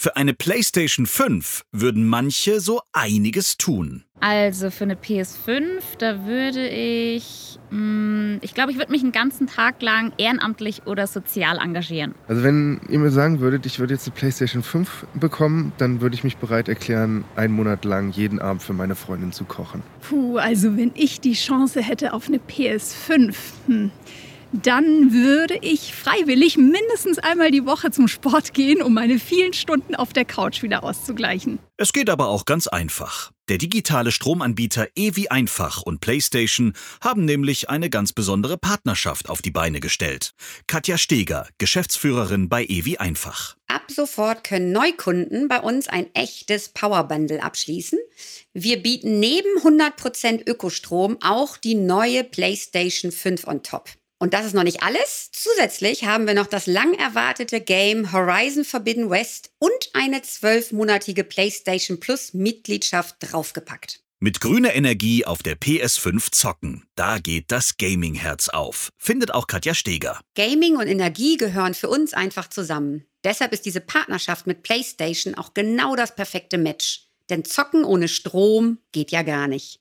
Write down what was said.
Für eine PlayStation 5 würden manche so einiges tun. Also für eine PS5, da würde ich, mh, mm, ich glaube, ich würde mich einen ganzen Tag lang ehrenamtlich oder sozial engagieren. Also wenn ihr mir sagen würdet, ich würde jetzt eine PlayStation 5 bekommen, dann würde ich mich bereit erklären, einen Monat lang jeden Abend für meine Freundin zu kochen. Puh, also wenn ich die Chance hätte auf eine PS5, hm dann würde ich freiwillig mindestens einmal die Woche zum Sport gehen, um meine vielen Stunden auf der Couch wieder auszugleichen. Es geht aber auch ganz einfach. Der digitale Stromanbieter Evi Einfach und PlayStation haben nämlich eine ganz besondere Partnerschaft auf die Beine gestellt. Katja Steger, Geschäftsführerin bei Evi Einfach. Ab sofort können Neukunden bei uns ein echtes Powerbundle abschließen. Wir bieten neben 100% Ökostrom auch die neue PlayStation 5 on top. Und das ist noch nicht alles. Zusätzlich haben wir noch das lang erwartete Game Horizon Forbidden West und eine zwölfmonatige PlayStation Plus Mitgliedschaft draufgepackt. Mit grüner Energie auf der PS5 zocken. Da geht das Gaming-Herz auf. Findet auch Katja Steger. Gaming und Energie gehören für uns einfach zusammen. Deshalb ist diese Partnerschaft mit PlayStation auch genau das perfekte Match. Denn zocken ohne Strom geht ja gar nicht.